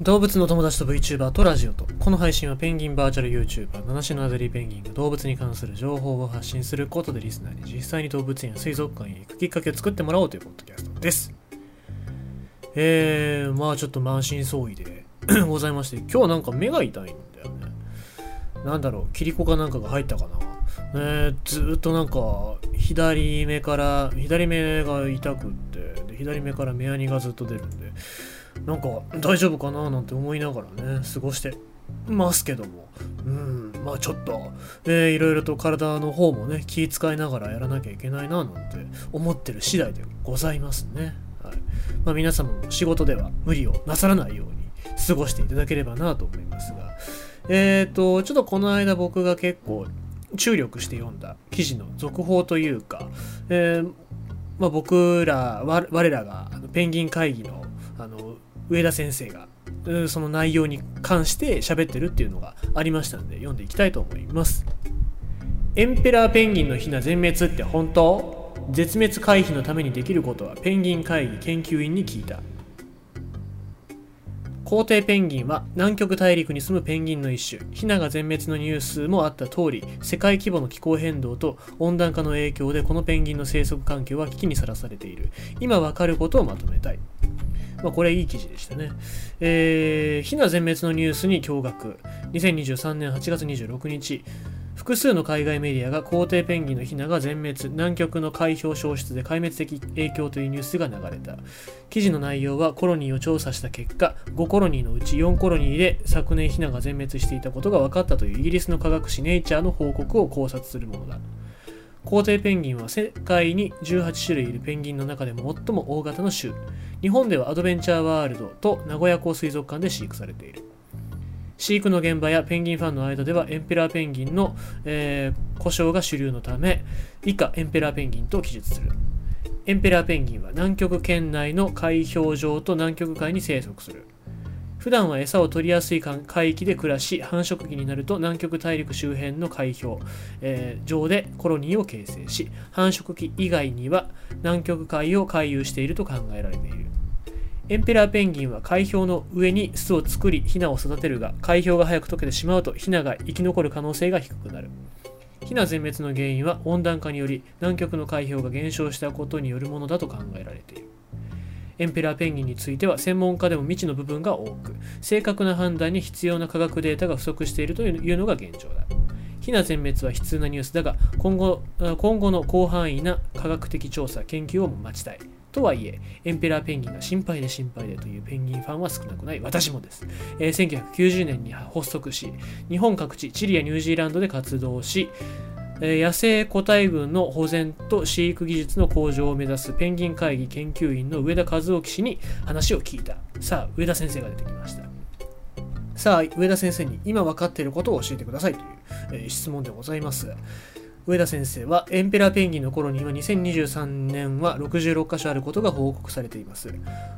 動物の友達と VTuber とラジオと。この配信はペンギンバーチャル YouTuber 七種のアデリーペンギンが動物に関する情報を発信することでリスナーに実際に動物園や水族館へ行くきっかけを作ってもらおうというポッドキャストです。えー、まあちょっと満身創痍でございまして。今日なんか目が痛いんだよね。なんだろうキリコかなんかが入ったかな。えー、ずーっとなんか左目から左目が痛くってで左目から目やにがずっと出るんで。なんか大丈夫かななんて思いながらね過ごしてますけども。うんまあちょっと、えー、いろいろと体の方もね気遣いながらやらなきゃいけないななんて思ってる次第でございますね。はい。まあ、皆様も仕事では無理をなさらないように過ごしていただければなと思いますが。えっ、ー、とちょっとこの間僕が結構注力して読んだ記事の続報というか、えーまあ、僕ら我らがペンギン会議のあの上田先生がその内容に関して喋ってるっていうのがありましたので読んでいきたいと思います。エンペラーペンギンのヒナ全滅って本当？絶滅回避のためにできることはペンギン会議研究員に聞いた。皇帝ペンギンは南極大陸に住むペンギンの一種。ヒナが全滅のニュースもあった通り世界規模の気候変動と温暖化の影響でこのペンギンの生息環境は危機にさらされている。今わかることをまとめたい。まあ、これいい記事でしたね。えー、ヒナ全滅のニュースに驚愕。2023年8月26日、複数の海外メディアが皇帝ペンギンのヒナが全滅、南極の海氷消失で壊滅的影響というニュースが流れた。記事の内容はコロニーを調査した結果、5コロニーのうち4コロニーで昨年ヒナが全滅していたことが分かったというイギリスの科学誌ネイチャーの報告を考察するものだ。皇帝ペンギンは世界に18種類いるペンギンの中でも最も大型の種。日本ではアドベンチャーワールドと名古屋港水族館で飼育されている。飼育の現場やペンギンファンの間ではエンペラーペンギンの、えー、故障が主流のため以下エンペラーペンギンと記述するエンペラーペンギンは南極圏内の海氷上と南極海に生息する普段は餌を取りやすい海域で暮らし繁殖期になると南極大陸周辺の海氷、えー、上でコロニーを形成し繁殖期以外には南極海を回遊していると考えられている。エンペラーペンギンは海氷の上に巣を作りヒナを育てるが海氷が早く溶けてしまうとヒナが生き残る可能性が低くなる。ヒナ全滅の原因は温暖化により南極の海氷が減少したことによるものだと考えられている。エンペラーペンギンについては専門家でも未知の部分が多く正確な判断に必要な科学データが不足しているというのが現状だ。ヒナ全滅は悲痛なニュースだが今後今後の広範囲な科学的調査研究を待ちたい。とはいえ、エンペラーペンギンが心配で心配でというペンギンファンは少なくない。私もです。えー、1990年に発足し、日本各地、チリやニュージーランドで活動し、野生個体群の保全と飼育技術の向上を目指すペンギン会議研究員の上田和興氏に話を聞いた。さあ、上田先生が出てきました。さあ、上田先生に今分かっていることを教えてくださいという、え、質問でございます。上田先生はエンペラーペンギンのコロニーは2023年は66箇所あることが報告されています。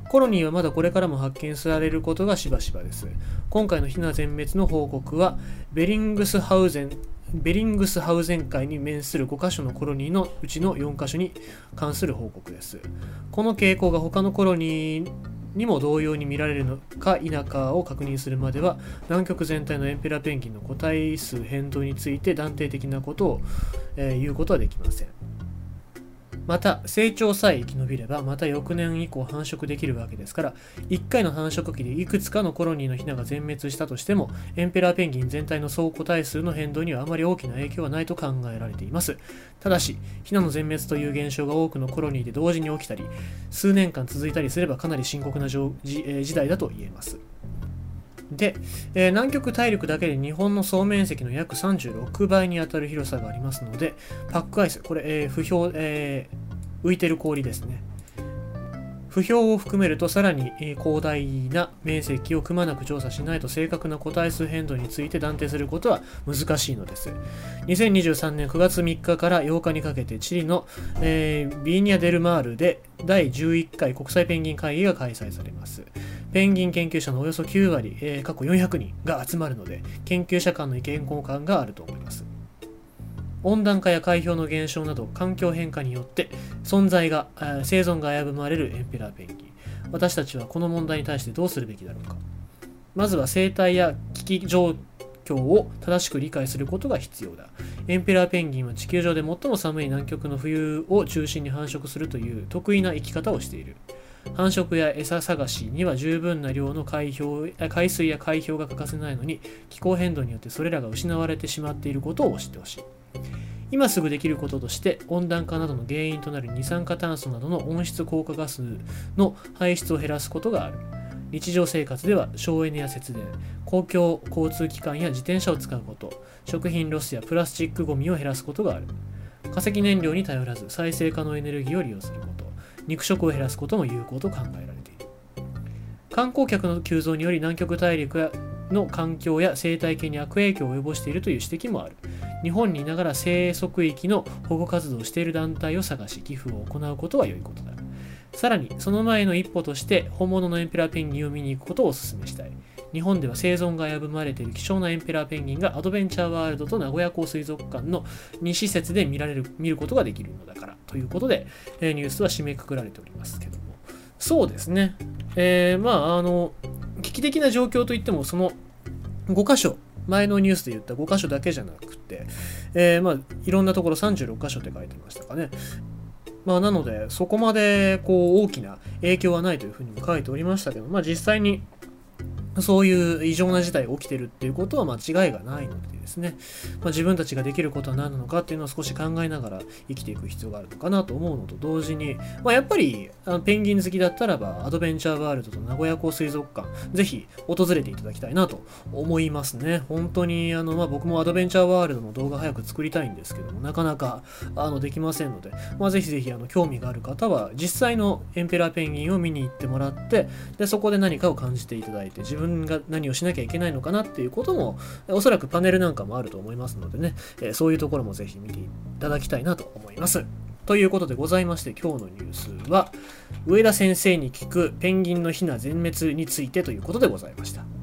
コロニーはまだこれからも発見されることがしばしばです。今回のヒナ全滅の報告はベリングスハウゼンベリングスハウゼン海に面する5カ所のコロニーのうちの4カ所に関する報告です。この傾向が他のコロニーにも同様に見られるのか否かを確認するまでは南極全体のエンペラペンギンの個体数変動について断定的なことを、えー、言うことはできません。また成長さえ生き延びればまた翌年以降繁殖できるわけですから1回の繁殖期でいくつかのコロニーのヒナが全滅したとしてもエンペラーペンギン全体の総個体数の変動にはあまり大きな影響はないと考えられています。ただしヒナの全滅という現象が多くのコロニーで同時に起きたり数年間続いたりすればかなり深刻な時代だと言えます。で、えー、南極大陸だけで日本の総面積の約36倍にあたる広さがありますので、パックアイス、これ、えー、不評、えー、浮いてる氷ですね。不評を含めるとさらに広大な面積をくまなく調査しないと正確な個体数変動について断定することは難しいのです。2023年9月3日から8日にかけてチリの、えー、ビーニャ・デルマールで第11回国際ペンギン会議が開催されます。ペンギン研究者のおよそ9割、えー、過去400人が集まるので、研究者間の意見交換があると思います。温暖化や海氷の減少など環境変化によって存在がえ、生存が危ぶまれるエンペラーペンギン。私たちはこの問題に対してどうするべきだろうか。まずは生態や危機状況を正しく理解することが必要だ。エンペラーペンギンは地球上で最も寒い南極の冬を中心に繁殖するという得意な生き方をしている。繁殖や餌探しには十分な量の海氷海水や海氷が欠かせないのに気候変動によってそれらが失われてしまっていることを知ってほしい。今すぐできることとして温暖化などの原因となる二酸化炭素などの温室効果ガスの排出を減らすことがある。日常生活では省エネや節電、公共交通機関や自転車を使うこと、食品ロスやプラスチックごみを減らすことがある。化石燃料に頼らず再生可能エネルギーを利用すること、肉食を減らすことも有効と考えられている。観光客の急増により南極大陸の環境や生態系に悪影響を及ぼしているという指摘もある。日本にいながら生息域の保護活動をしている団体を探し寄付を行うことは良いことだ。さらに、その前の一歩として、本物のエンペラーペンギンを見に行くことをお勧めしたい。日本では生存が危ぶまれている希少なエンペラーペンギンがアドベンチャーワールドと名古屋港水族館の2施設で見られる、見ることができるのだから。ということで、えニュースは締めくくられておりますけども。そうですね。えー、まあ、あの、危機的な状況といっても、その5箇所、前のニュースで言った5箇所だけじゃなくて、えー、まあ、いろんなところ36箇所って書いてましたかね。まあ、なので、そこまでこう大きな影響はないというふうにも書いておりましたけど、まあ、実際にそういう異常な事態が起きてるっていうことは間違いがないのでですね、まあ、自分たちができることは何なのかっていうのを少し考えながら生きていく必要があるのかなと思うのと同時に、まあ、やっぱりあのペンギン好きだったらばアドベンチャーワールドと名古屋港水族館ぜひ訪れていただきたいなと思いますね。本当にあの、まあ、僕もアドベンチャーワールドの動画早く作りたいんですけどもなかなかあのできませんので、まあ、ぜひぜひあの興味がある方は実際のエンペラーペンギンを見に行ってもらってでそこで何かを感じていただいて自分が何をしなきゃいけないのかなっていうこともおそらくパネルなんかかもあると思いますのでね、えそういうところもぜひ見ていただきたいなと思います。ということでございまして今日のニュースは上田先生に聞くペンギンのヒナ全滅についてということでございました。